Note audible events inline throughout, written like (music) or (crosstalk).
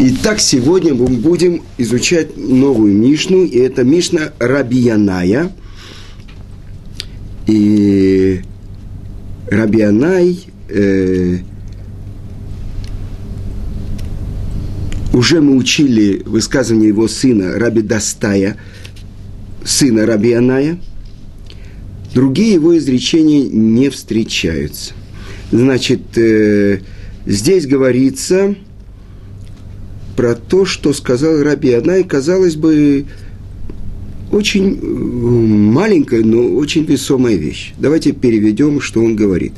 Итак, сегодня мы будем изучать новую Мишну, и это Мишна Рабияная. И Рабиянай э, уже мы учили высказывание его сына Раби Дастая, сына Рабияная. Другие его изречения не встречаются. Значит, э, здесь говорится – про то, что сказал Раби Анай, казалось бы, очень маленькая, но очень весомая вещь. Давайте переведем, что он говорит.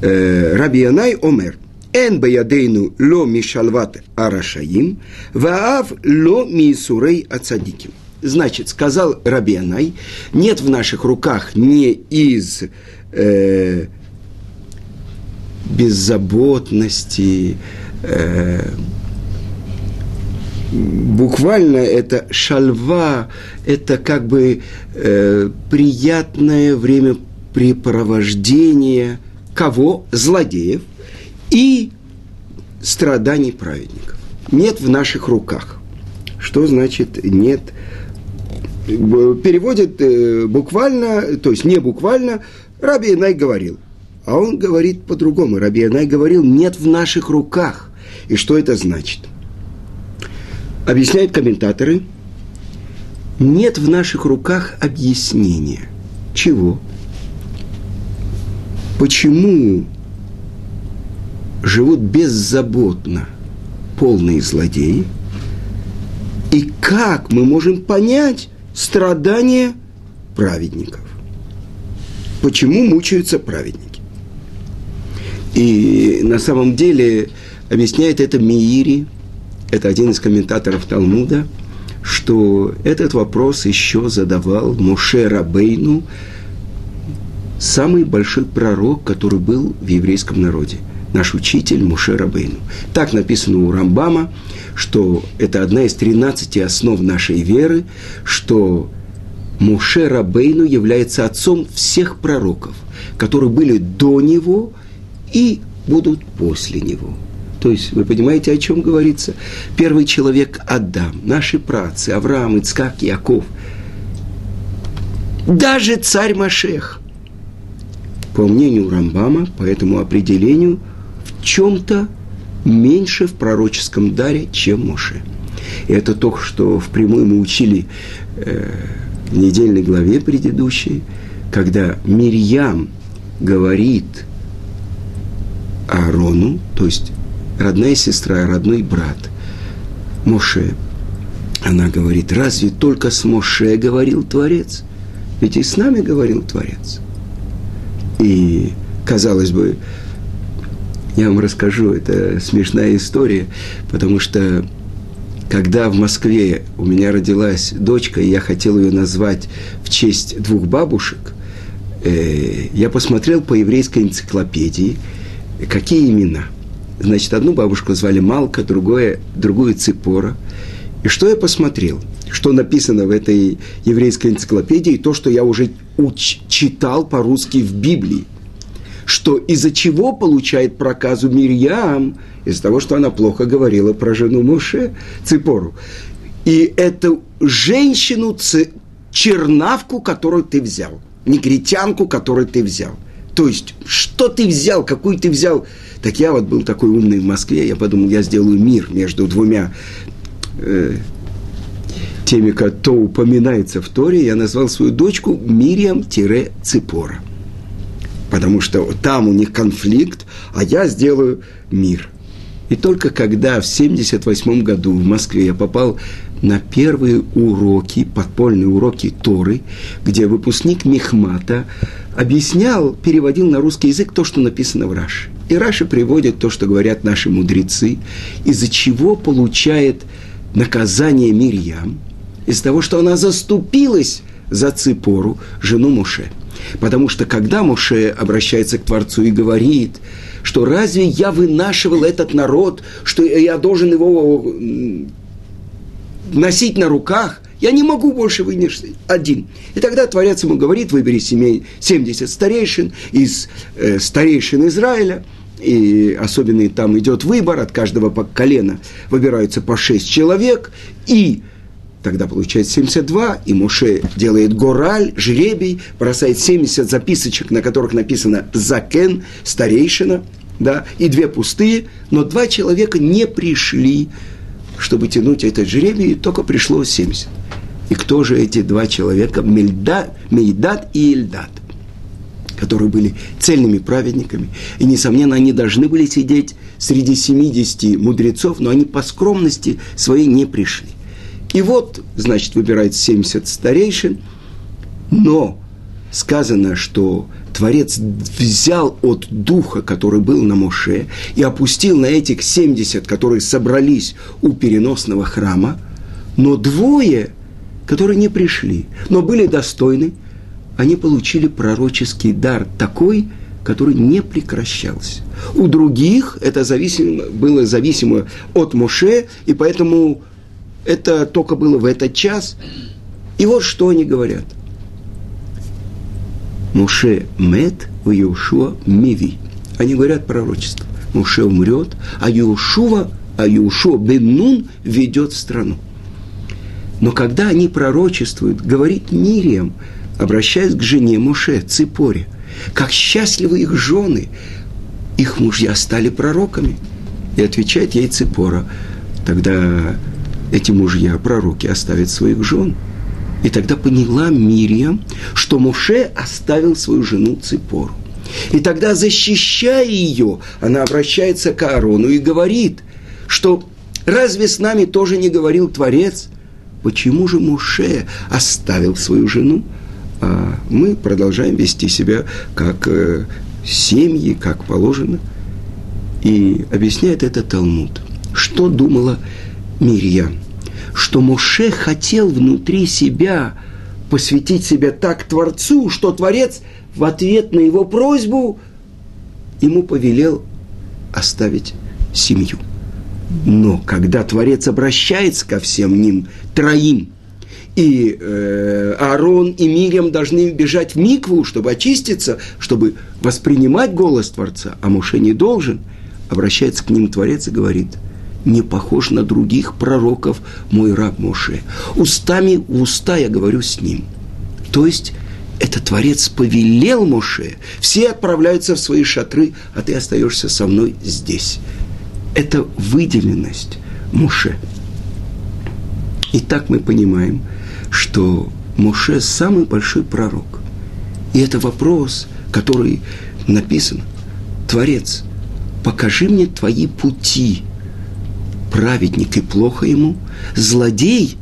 Э, Раби Анай омер. Эн баядейну ло мишалват арашаим, ваав ло мисурей ацадиким. Значит, сказал Раби Анай, нет в наших руках не из э, беззаботности, э, буквально это шальва, это как бы э, приятное времяпрепровождение кого? Злодеев и страданий праведников. Нет в наших руках. Что значит нет? Переводит э, буквально, то есть не буквально, Раби Инай говорил. А он говорит по-другому. Раби Инай говорил, нет в наших руках. И что это значит? Объясняют комментаторы, нет в наших руках объяснения. Чего? Почему живут беззаботно полные злодеи? И как мы можем понять страдания праведников? Почему мучаются праведники? И на самом деле объясняет это Миири – это один из комментаторов Талмуда, что этот вопрос еще задавал Моше Рабейну, самый большой пророк, который был в еврейском народе, наш учитель Муше Рабейну. Так написано у Рамбама, что это одна из 13 основ нашей веры, что Муше Рабейну является отцом всех пророков, которые были до него и будут после него. То есть, вы понимаете, о чем говорится? Первый человек – Адам, наши працы, Авраам, Ицкак, Яков. Даже царь Машех. По мнению Рамбама, по этому определению, в чем-то меньше в пророческом даре, чем Моше. И это то, что впрямую мы учили э, в недельной главе предыдущей, когда Мирьям говорит Аарону, то есть родная сестра, родной брат Моше. Она говорит, разве только с Моше говорил Творец? Ведь и с нами говорил Творец. И, казалось бы, я вам расскажу, это смешная история, потому что когда в Москве у меня родилась дочка, и я хотел ее назвать в честь двух бабушек, э, я посмотрел по еврейской энциклопедии, какие имена – Значит, одну бабушку звали Малка, другое, другую Ципора. И что я посмотрел? Что написано в этой еврейской энциклопедии, то, что я уже уч- читал по-русски в Библии. Что из-за чего получает проказу Мирьям? Из-за того, что она плохо говорила про жену Моше, Ципору. И эту женщину, чернавку, которую ты взял, негритянку, которую ты взял. То есть, что ты взял, какую ты взял так я вот был такой умный в Москве, я подумал, я сделаю мир между двумя э, теми, кто упоминается в Торе. Я назвал свою дочку Мириам-Ципора. Потому что там у них конфликт, а я сделаю мир. И только когда в 1978 году в Москве я попал на первые уроки, подпольные уроки Торы, где выпускник Мехмата объяснял, переводил на русский язык то, что написано в Раше. И Раша приводит то, что говорят наши мудрецы, из-за чего получает наказание Мирьям, из-за того, что она заступилась за Ципору, жену Муше. Потому что когда Муше обращается к Творцу и говорит, что разве я вынашивал этот народ, что я должен его носить на руках, я не могу больше вынести один. И тогда Творец ему говорит, выбери семей, 70 старейшин из э, старейшин Израиля, и особенно там идет выбор, от каждого колена выбираются по шесть человек, и тогда получается 72, и Муше делает гораль, жребий, бросает 70 записочек, на которых написано «закен», «старейшина», да, и две пустые, но два человека не пришли, чтобы тянуть этот жребий, только пришло 70. И кто же эти два человека? Мельда, Мейдат и Ильдат которые были цельными праведниками. И, несомненно, они должны были сидеть среди 70 мудрецов, но они по скромности своей не пришли. И вот, значит, выбирается 70 старейшин, но сказано, что Творец взял от духа, который был на Моше, и опустил на этих 70, которые собрались у переносного храма, но двое, которые не пришли, но были достойны, они получили пророческий дар такой, который не прекращался. У других это зависимо, было зависимо от Моше, и поэтому это только было в этот час. И вот что они говорят. Моше мед в Иешуа миви. Они говорят пророчество. Моше умрет, а Иешуа, а Иешуа бен ведет страну. Но когда они пророчествуют, говорит Мирием – обращаясь к жене Муше, Ципоре, как счастливы их жены, их мужья стали пророками. И отвечает ей Ципора, тогда эти мужья, пророки, оставят своих жен. И тогда поняла Мириам, что Муше оставил свою жену Ципору. И тогда, защищая ее, она обращается к Аарону и говорит, что разве с нами тоже не говорил Творец? Почему же Муше оставил свою жену? а мы продолжаем вести себя как э, семьи, как положено. И объясняет это Талмуд. Что думала Мирьям? Что Моше хотел внутри себя посвятить себя так Творцу, что Творец в ответ на его просьбу ему повелел оставить семью. Но когда Творец обращается ко всем ним, троим – и э, Аарон и Мирьям должны бежать в Микву, чтобы очиститься, чтобы воспринимать голос Творца, а Муше не должен, обращается к ним Творец и говорит, не похож на других пророков мой раб Моше. Устами в уста я говорю с ним. То есть, это Творец повелел Моше. Все отправляются в свои шатры, а ты остаешься со мной здесь. Это выделенность Моше. И так мы понимаем, что Моше самый большой пророк. И это вопрос, который написан. Творец, покажи мне твои пути. Праведник и плохо ему, злодей,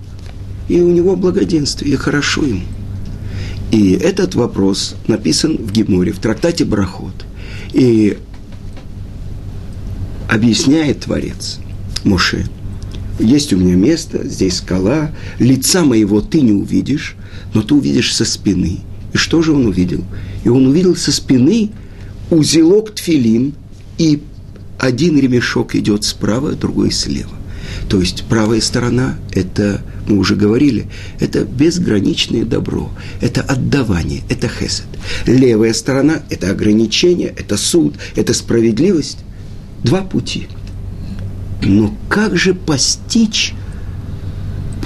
и у него благоденствие, и хорошо ему. И этот вопрос написан в Геморе, в трактате Брахот. И объясняет Творец Моше – есть у меня место, здесь скала, лица моего ты не увидишь, но ты увидишь со спины. И что же он увидел? И он увидел со спины узелок тфилин, и один ремешок идет справа, другой слева. То есть правая сторона – это, мы уже говорили, это безграничное добро, это отдавание, это хесед. Левая сторона – это ограничение, это суд, это справедливость. Два пути – но как же постичь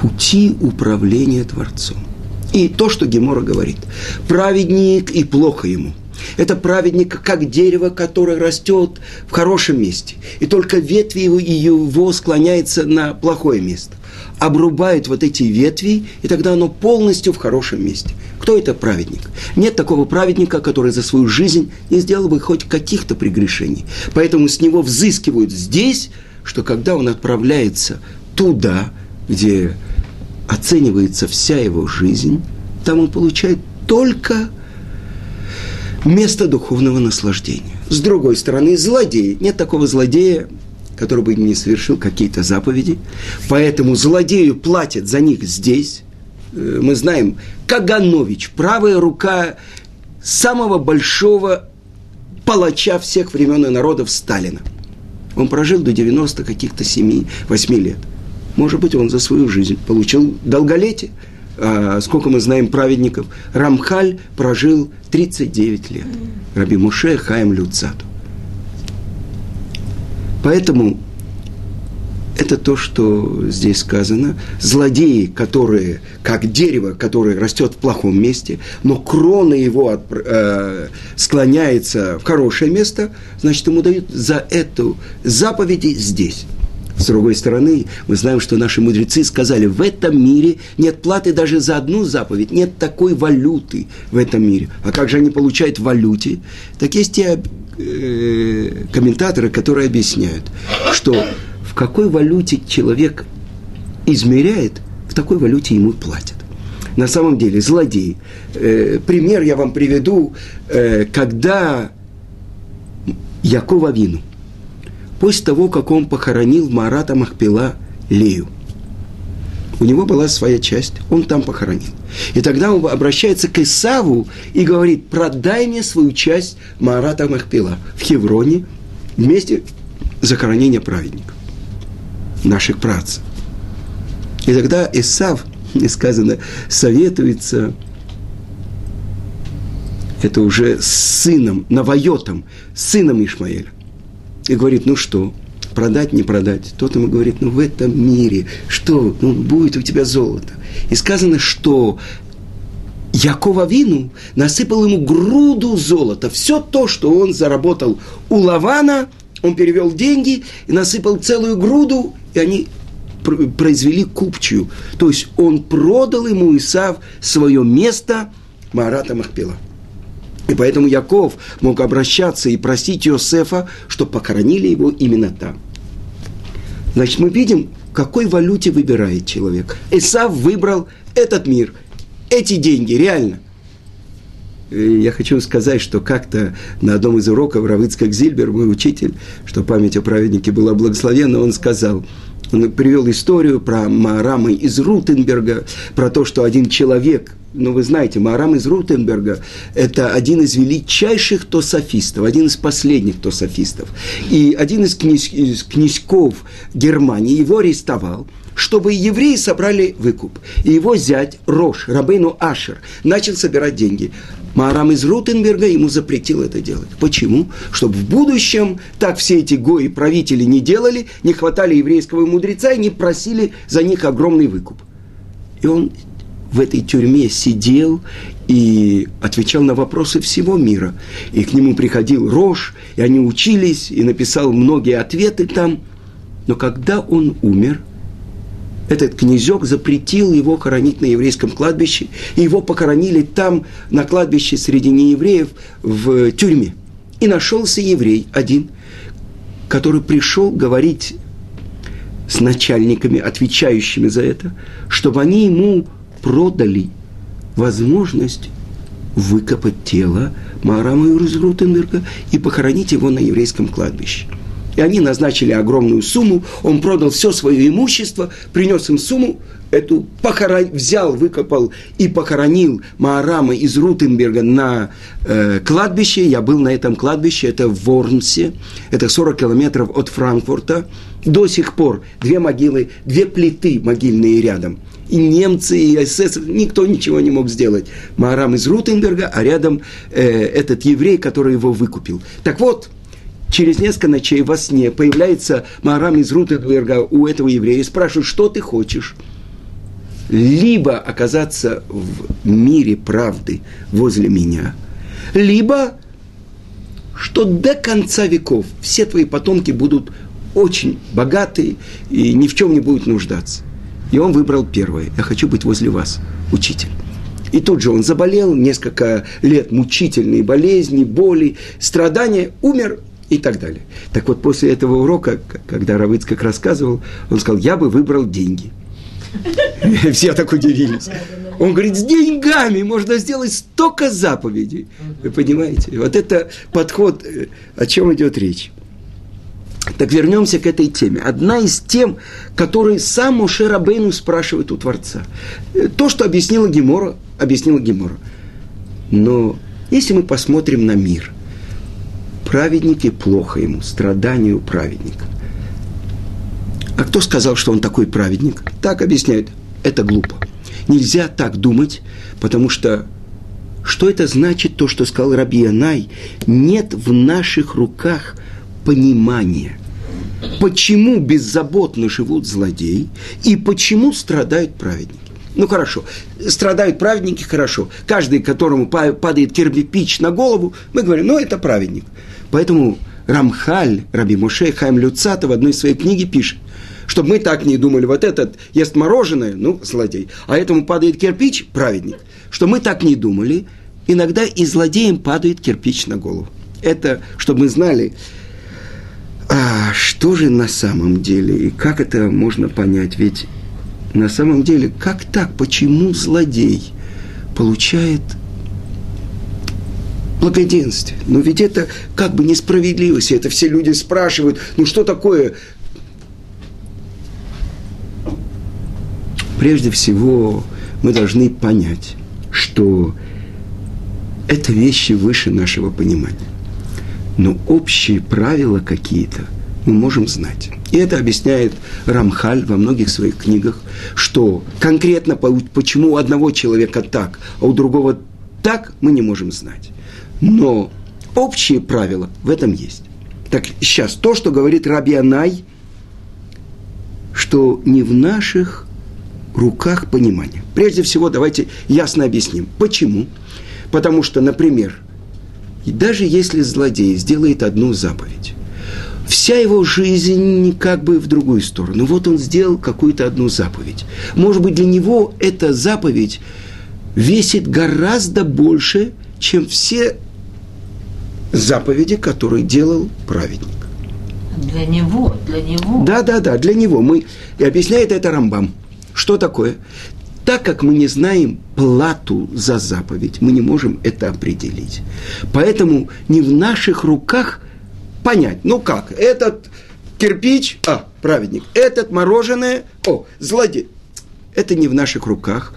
пути управления Творцом? И то, что Гемора говорит. Праведник и плохо ему. Это праведник, как дерево, которое растет в хорошем месте. И только ветви его, его склоняется на плохое место. Обрубает вот эти ветви, и тогда оно полностью в хорошем месте. Кто это праведник? Нет такого праведника, который за свою жизнь не сделал бы хоть каких-то прегрешений. Поэтому с него взыскивают здесь, что когда он отправляется туда, где оценивается вся его жизнь, там он получает только место духовного наслаждения. С другой стороны, злодей. Нет такого злодея, который бы не совершил какие-то заповеди. Поэтому злодею платят за них здесь. Э, мы знаем, Каганович, правая рука самого большого палача всех времен и народов Сталина – он прожил до 90 каких-то 7-8 лет. Может быть, он за свою жизнь получил долголетие. А сколько мы знаем праведников? Рамхаль прожил 39 лет. Раби Муше Хаим Люцату. Поэтому это то, что здесь сказано. Злодеи, которые, как дерево, которое растет в плохом месте, но крона его от, э, склоняется в хорошее место, значит, ему дают за эту заповеди здесь. С другой стороны, мы знаем, что наши мудрецы сказали, в этом мире нет платы даже за одну заповедь, нет такой валюты в этом мире. А как же они получают валюте? Так есть те э, комментаторы, которые объясняют, что в какой валюте человек измеряет, в такой валюте ему платят. На самом деле, злодей. Э, пример я вам приведу, э, когда Якова Вину, после того, как он похоронил Марата Махпила Лею, у него была своя часть, он там похоронил. И тогда он обращается к Исаву и говорит, продай мне свою часть Марата Махпила в Хевроне вместе захоронения праведников наших працев. И тогда Исав, не сказано, советуется, это уже с сыном, Навайотом, сыном Ишмаэля. И говорит, ну что, продать, не продать. Тот ему говорит, ну в этом мире, что, ну будет у тебя золото. И сказано, что Якова Вину насыпал ему груду золота. Все то, что он заработал у Лавана, он перевел деньги и насыпал целую груду и они произвели купчую. То есть он продал ему Исав свое место Марата Махпила. И поэтому Яков мог обращаться и просить Иосифа, что похоронили его именно там. Значит, мы видим, какой валюте выбирает человек. Исав выбрал этот мир, эти деньги, реально. Я хочу сказать, что как-то на одном из уроков Равыцкак Зильбер, мой учитель, что память о праведнике была благословенна, он сказал – он привел историю про Маарама из Рутенберга, про то, что один человек, ну вы знаете, Маарам из Рутенберга – это один из величайших тософистов, один из последних тософистов. И один из, князь, из князьков Германии его арестовал – чтобы евреи собрали выкуп. И его зять Рош, Рабейну Ашер, начал собирать деньги. Маарам из Рутенберга ему запретил это делать. Почему? Чтобы в будущем так все эти гои правители не делали, не хватали еврейского мудреца и не просили за них огромный выкуп. И он в этой тюрьме сидел и отвечал на вопросы всего мира. И к нему приходил Рош, и они учились, и написал многие ответы там. Но когда он умер – этот князек запретил его хоронить на еврейском кладбище, и его похоронили там, на кладбище среди неевреев, в тюрьме. И нашелся еврей один, который пришел говорить с начальниками, отвечающими за это, чтобы они ему продали возможность выкопать тело Маарама Рутенберга и похоронить его на еврейском кладбище – и они назначили огромную сумму, он продал все свое имущество, принес им сумму, эту похорон... взял, выкопал и похоронил Маарама из Рутенберга на э, кладбище. Я был на этом кладбище, это в Ворнсе, это 40 километров от Франкфурта. До сих пор две могилы, две плиты могильные рядом. И немцы, и СС, никто ничего не мог сделать. Маарам из Рутенберга, а рядом э, этот еврей, который его выкупил. Так вот, через несколько ночей во сне появляется Марам из Рутенберга у этого еврея и спрашивает, что ты хочешь? Либо оказаться в мире правды возле меня, либо что до конца веков все твои потомки будут очень богатые и ни в чем не будут нуждаться. И он выбрал первое. Я хочу быть возле вас, учитель. И тут же он заболел, несколько лет мучительные болезни, боли, страдания, умер и так далее. Так вот, после этого урока, когда Равыцкак рассказывал, он сказал, я бы выбрал деньги. (laughs) Все так удивились. Он говорит, с деньгами можно сделать столько заповедей. Вы понимаете? Вот это подход, э, о чем идет речь. Так вернемся к этой теме. Одна из тем, которые сам Моше Рабейну спрашивает у Творца. Э, то, что объяснила Гемора, объяснила Гемора. Но если мы посмотрим на мир – праведник и плохо ему, страданию праведника. А кто сказал, что он такой праведник? Так объясняют. Это глупо. Нельзя так думать, потому что что это значит, то, что сказал Раби Янай? Нет в наших руках понимания. почему беззаботно живут злодеи и почему страдают праведники. Ну хорошо, страдают праведники, хорошо. Каждый, которому падает кирпич на голову, мы говорим, ну это праведник. Поэтому Рамхаль, Раби Моше Хайм Люцата в одной своей книге пишет, чтобы мы так не думали, вот этот ест мороженое, ну, злодей, а этому падает кирпич, праведник. Что мы так не думали, иногда и злодеям падает кирпич на голову. Это, чтобы мы знали, а что же на самом деле, и как это можно понять? Ведь на самом деле, как так? Почему злодей получает благоденствие? Но ведь это как бы несправедливость. Это все люди спрашивают, ну что такое? Прежде всего, мы должны понять, что это вещи выше нашего понимания. Но общие правила какие-то мы можем знать. И это объясняет Рамхаль во многих своих книгах, что конкретно почему у одного человека так, а у другого так, мы не можем знать. Но общие правила в этом есть. Так сейчас, то, что говорит Раби Анай, что не в наших руках понимания. Прежде всего, давайте ясно объясним. Почему? Потому что, например, даже если злодей сделает одну заповедь, вся его жизнь как бы в другую сторону. Вот он сделал какую-то одну заповедь. Может быть, для него эта заповедь весит гораздо больше, чем все заповеди, которые делал праведник. Для него, для него. Да, да, да, для него. Мы, и объясняет это Рамбам. Что такое? Так как мы не знаем плату за заповедь, мы не можем это определить. Поэтому не в наших руках понять, ну как, этот кирпич, а, праведник, этот мороженое, о, злодей. Это не в наших руках.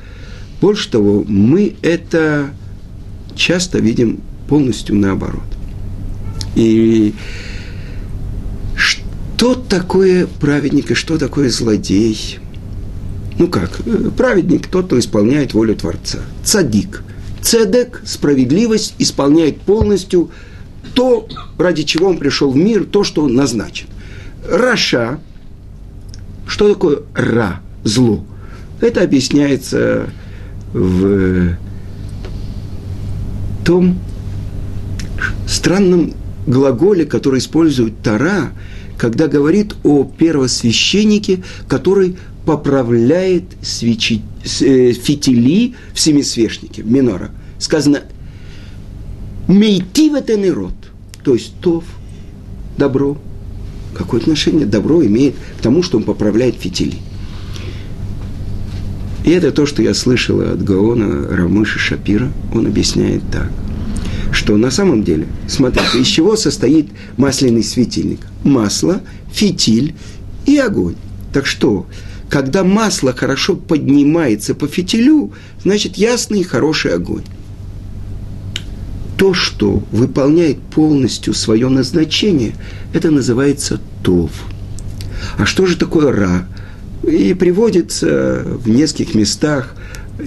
Больше того, мы это часто видим полностью наоборот. И что такое праведник и что такое злодей? Ну как, праведник тот, кто исполняет волю Творца. Цадик. Цедек, справедливость, исполняет полностью то, ради чего он пришел в мир, то, что он назначен. Раша, что такое ра, зло? Это объясняется в том странном глаголе, который использует Тара, когда говорит о первосвященнике, который поправляет свечи, э, фитили в семисвечнике, в минора. Сказано «Мейтив это народ», то есть «тов», добро. Какое отношение добро имеет к тому, что он поправляет фитили? И это то, что я слышала от Гаона Рамыши Шапира. Он объясняет так, что на самом деле, смотрите, из чего состоит масляный светильник? Масло, фитиль и огонь. Так что, когда масло хорошо поднимается по фитилю, значит ясный и хороший огонь. То, что выполняет полностью свое назначение, это называется тов. А что же такое ра? И приводится в нескольких местах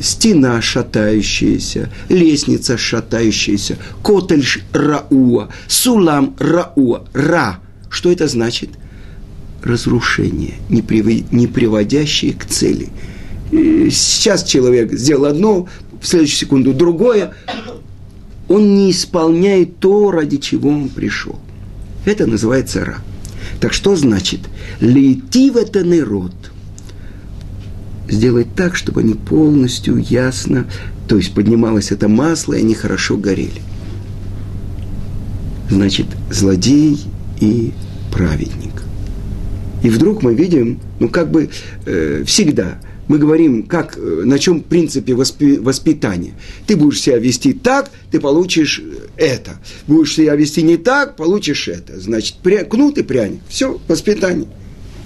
стена шатающаяся, лестница шатающаяся, котель рауа, сулам рауа, ра. Что это значит? разрушение, не, приводящее к цели. И сейчас человек сделал одно, в следующую секунду другое. Он не исполняет то, ради чего он пришел. Это называется ра. Так что значит? Лейти в это народ. Сделать так, чтобы они полностью ясно, то есть поднималось это масло, и они хорошо горели. Значит, злодей и праведник. И вдруг мы видим, ну как бы э, всегда, мы говорим, как, э, на чем принципе воспи, воспитания. Ты будешь себя вести так, ты получишь э, это. Будешь себя вести не так, получишь это. Значит, пря, кнут и пряник. Все, воспитание.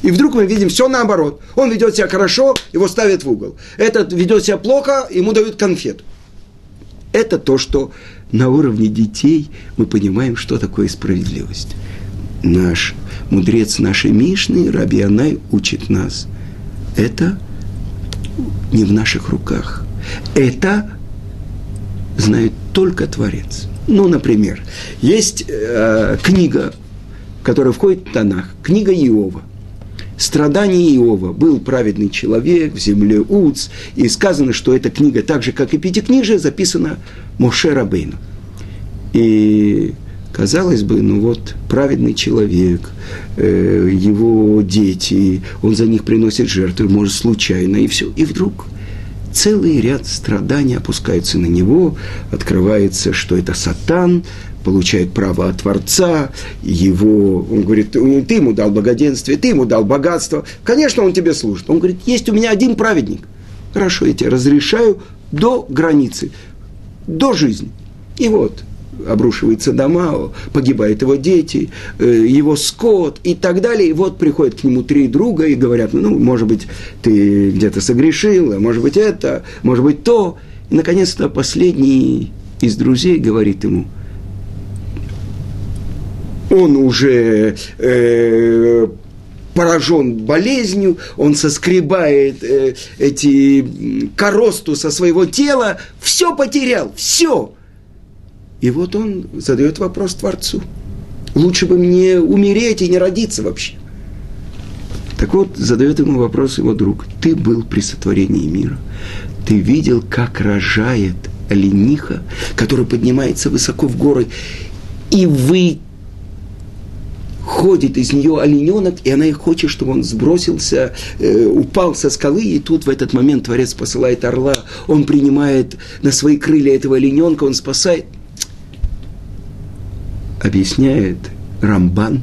И вдруг мы видим все наоборот. Он ведет себя хорошо, его ставят в угол. Этот ведет себя плохо, ему дают конфету. Это то, что на уровне детей мы понимаем, что такое справедливость наш мудрец нашей Мишны, Раби Анай, учит нас. Это не в наших руках. Это знает только Творец. Ну, например, есть э, книга которая входит в Танах, книга Иова. Страдания Иова. Был праведный человек в земле Уц, и сказано, что эта книга, так же, как и Пятикнижие, записана Моше Рабейну. И казалось бы, ну вот, праведный человек, э, его дети, он за них приносит жертвы, может, случайно, и все. И вдруг целый ряд страданий опускается на него, открывается, что это сатан, получает право от Творца, его, он говорит, ты ему дал благоденствие, ты ему дал богатство, конечно, он тебе служит. Он говорит, есть у меня один праведник. Хорошо, я тебе разрешаю до границы, до жизни. И вот, обрушивается дома, погибают его дети, э, его скот и так далее. И вот приходят к нему три друга и говорят, ну, может быть, ты где-то согрешил, а может быть это, может быть то. И, наконец-то, последний из друзей говорит ему, он уже э, поражен болезнью, он соскребает э, эти коросту со своего тела, все потерял, все – и вот он задает вопрос Творцу. Лучше бы мне умереть и не родиться вообще. Так вот, задает ему вопрос его друг. Ты был при сотворении мира. Ты видел, как рожает олениха, которая поднимается высоко в горы, и вы ходит из нее олененок, и она хочет, чтобы он сбросился, э, упал со скалы, и тут в этот момент Творец посылает орла, он принимает на свои крылья этого олененка, он спасает – объясняет Рамбан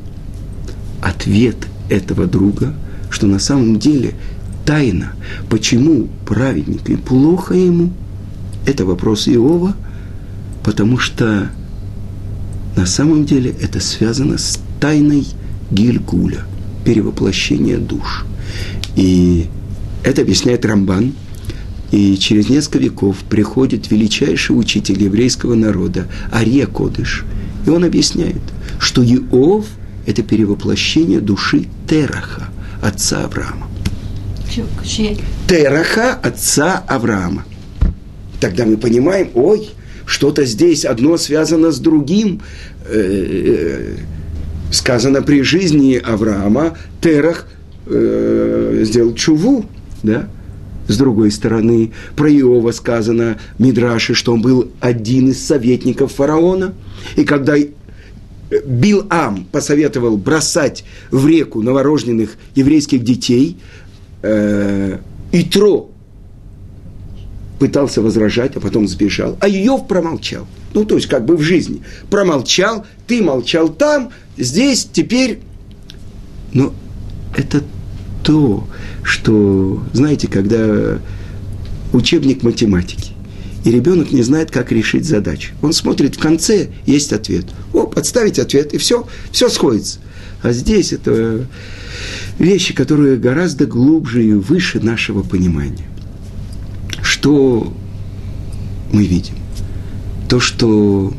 ответ этого друга, что на самом деле тайна, почему праведник и плохо ему, это вопрос Иова, потому что на самом деле это связано с тайной Гильгуля, перевоплощения душ. И это объясняет Рамбан. И через несколько веков приходит величайший учитель еврейского народа Ария Кодыш – и он объясняет, что Иов – это перевоплощение души Тераха, отца Авраама. Тераха, отца Авраама. Тогда мы понимаем, ой, что-то здесь одно связано с другим. Э, э, сказано при жизни Авраама, Терах э, сделал чуву, да? С другой стороны, про Иова сказано Мидраши, что он был один из советников фараона. И когда Бил-Ам посоветовал бросать в реку новорожденных еврейских детей, э, Итро пытался возражать, а потом сбежал. А Иов промолчал. Ну, то есть, как бы в жизни. Промолчал, ты молчал там, здесь, теперь. Но это то, что, знаете, когда учебник математики, и ребенок не знает, как решить задачу. Он смотрит в конце, есть ответ. О, подставить ответ, и все, все сходится. А здесь это вещи, которые гораздо глубже и выше нашего понимания. Что мы видим? То, что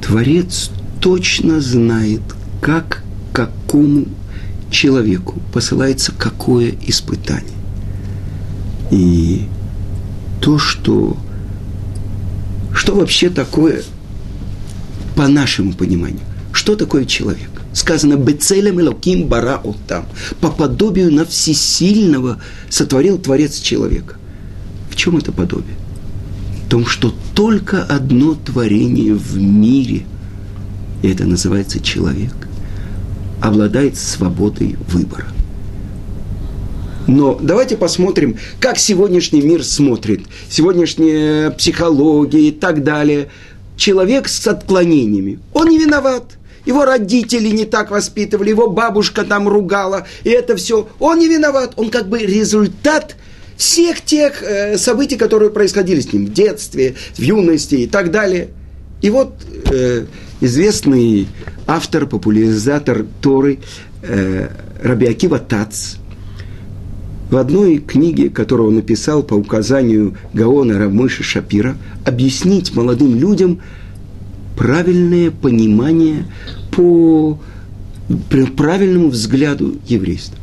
Творец точно знает, как какому человеку посылается какое испытание. И то, что, что вообще такое, по нашему пониманию, что такое человек? Сказано, «Бецелем элоким бара там». По подобию на всесильного сотворил Творец человека. В чем это подобие? В том, что только одно творение в мире, и это называется человек, обладает свободой выбора. Но давайте посмотрим, как сегодняшний мир смотрит, сегодняшняя психология и так далее. Человек с отклонениями, он не виноват. Его родители не так воспитывали, его бабушка там ругала, и это все. Он не виноват, он как бы результат всех тех э, событий, которые происходили с ним в детстве, в юности и так далее. И вот э, известный автор, популяризатор Торы э, Рабиакива Тац в одной книге, которую он написал по указанию Гаона Рамыши Шапира, объяснить молодым людям правильное понимание по правильному взгляду еврейства.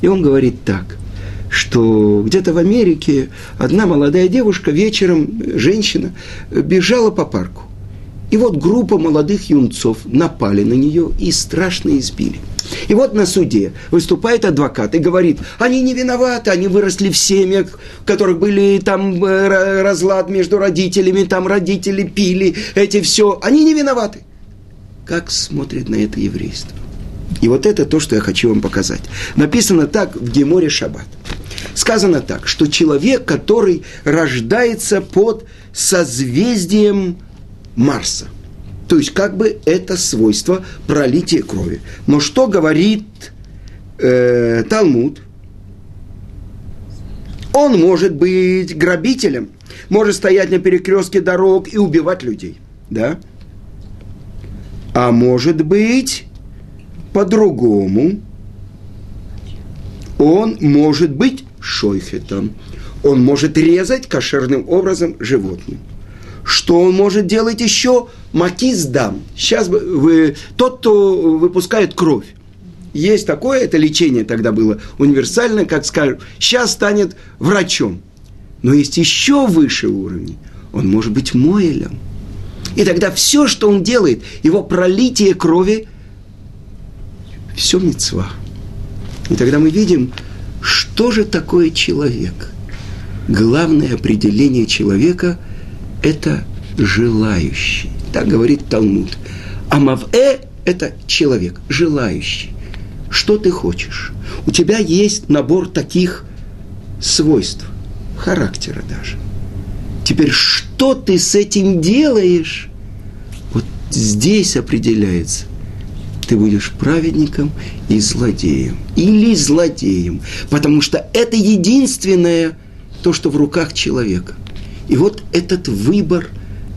И он говорит так, что где-то в Америке одна молодая девушка вечером, женщина, бежала по парку. И вот группа молодых юнцов напали на нее и страшно избили. И вот на суде выступает адвокат и говорит, они не виноваты, они выросли в семьях, в которых были там э, разлад между родителями, там родители пили, эти все, они не виноваты. Как смотрит на это еврейство? И вот это то, что я хочу вам показать. Написано так в Геморе Шаббат. Сказано так, что человек, который рождается под созвездием Марса. То есть как бы это свойство пролития крови. Но что говорит э, Талмуд? Он может быть грабителем, может стоять на перекрестке дорог и убивать людей. Да? А может быть по-другому. Он может быть шойхетом. Он может резать кошерным образом животным. Что он может делать еще? Макиз дам. Сейчас вы, тот, кто выпускает кровь. Есть такое, это лечение тогда было универсальное, как скажем, сейчас станет врачом. Но есть еще выше уровень. Он может быть моэлем. И тогда все, что он делает, его пролитие крови, все мецва. И тогда мы видим, что же такое человек. Главное определение человека – это желающий. Так говорит Талмуд. А мавэ – это человек, желающий. Что ты хочешь? У тебя есть набор таких свойств, характера даже. Теперь, что ты с этим делаешь? Вот здесь определяется. Ты будешь праведником и злодеем. Или злодеем. Потому что это единственное то, что в руках человека – и вот этот выбор,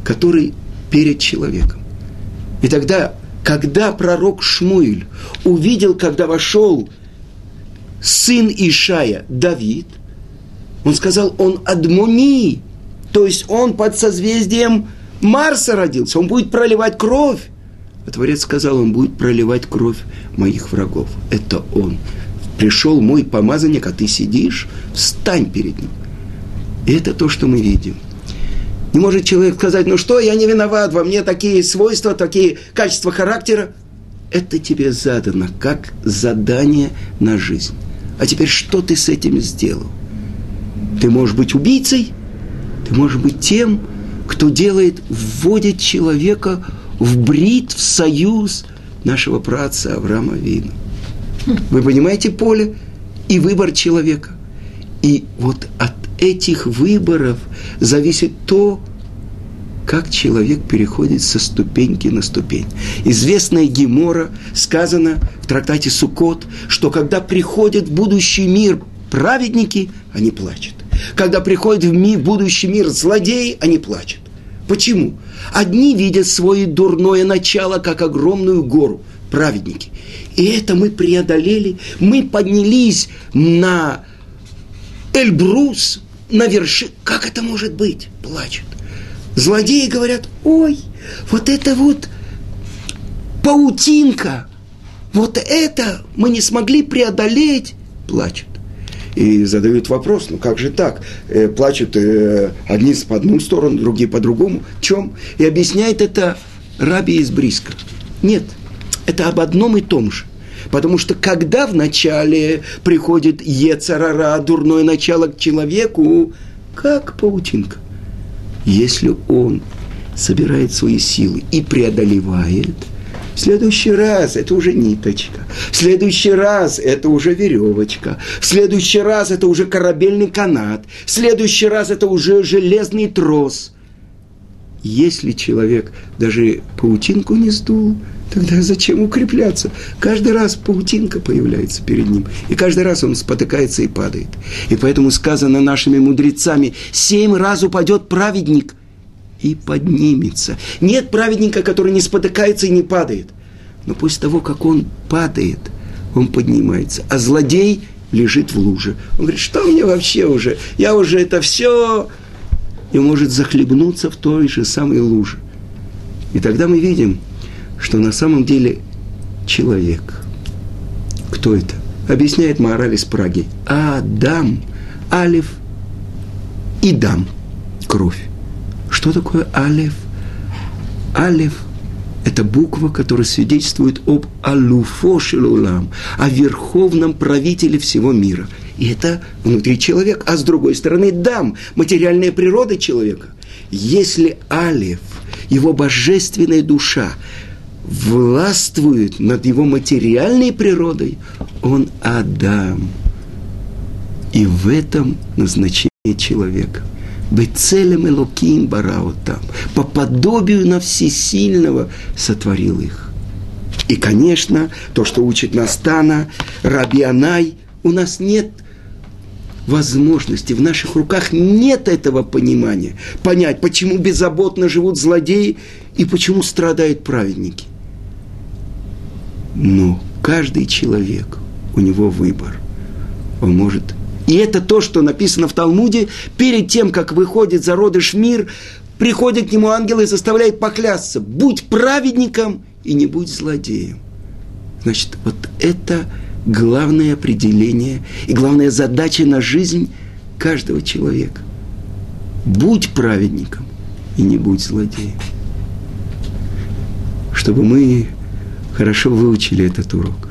который перед человеком. И тогда, когда пророк Шмуиль увидел, когда вошел сын Ишая Давид, он сказал, он адмони, то есть он под созвездием Марса родился, он будет проливать кровь. А Творец сказал, он будет проливать кровь моих врагов. Это он. Пришел мой помазанник, а ты сидишь, встань перед ним. И это то, что мы видим. Не может человек сказать, ну что, я не виноват, во мне такие свойства, такие качества характера. Это тебе задано как задание на жизнь. А теперь что ты с этим сделал? Ты можешь быть убийцей, ты можешь быть тем, кто делает, вводит человека в брит, в союз нашего праца Авраама Вина. Вы понимаете поле и выбор человека? И вот от этих выборов зависит то, как человек переходит со ступеньки на ступень. Известная Гемора сказано в трактате Сукот, что когда приходят в будущий мир праведники, они плачут. Когда приходят в мир, будущий мир злодеи, они плачут. Почему? Одни видят свое дурное начало, как огромную гору, праведники. И это мы преодолели, мы поднялись на Эльбрус, на вершину. Как это может быть? Плачут. Злодеи говорят, ой, вот это вот паутинка, вот это мы не смогли преодолеть, плачут. И задают вопрос, ну как же так? Э, плачут э, одни по одну сторону, другие по другому. В чем? И объясняет это Раби из Бриска. Нет, это об одном и том же. Потому что когда вначале приходит Ецарара, дурное начало к человеку, как паутинка. Если он собирает свои силы и преодолевает, в следующий раз это уже ниточка, в следующий раз это уже веревочка, в следующий раз это уже корабельный канат, в следующий раз это уже железный трос. Если человек даже паутинку не сдул, Тогда зачем укрепляться? Каждый раз паутинка появляется перед ним. И каждый раз он спотыкается и падает. И поэтому сказано нашими мудрецами, семь раз упадет праведник и поднимется. Нет праведника, который не спотыкается и не падает. Но после того, как он падает, он поднимается. А злодей лежит в луже. Он говорит, что мне вообще уже? Я уже это все... И может захлебнуться в той же самой луже. И тогда мы видим – что на самом деле человек. Кто это? Объясняет мораль из Праги. Адам, Алиф и Дам. Кровь. Что такое Алиф? Алиф – это буква, которая свидетельствует об Алуфо Шилулам, о верховном правителе всего мира. И это внутри человека. А с другой стороны, дам, материальная природа человека. Если Алиф, его божественная душа, властвует над его материальной природой, он Адам. И в этом назначение человека. Бецелем Элоким барао там. По подобию на всесильного сотворил их. И, конечно, то, что учит Настана, Раби Анай, у нас нет возможности, в наших руках нет этого понимания. Понять, почему беззаботно живут злодеи и почему страдают праведники. Но каждый человек, у него выбор. Он может и это то, что написано в Талмуде, перед тем, как выходит зародыш в мир, приходит к нему ангел и заставляет поклясться, будь праведником и не будь злодеем. Значит, вот это главное определение и главная задача на жизнь каждого человека. Будь праведником и не будь злодеем. Чтобы мы хорошо выучили этот урок.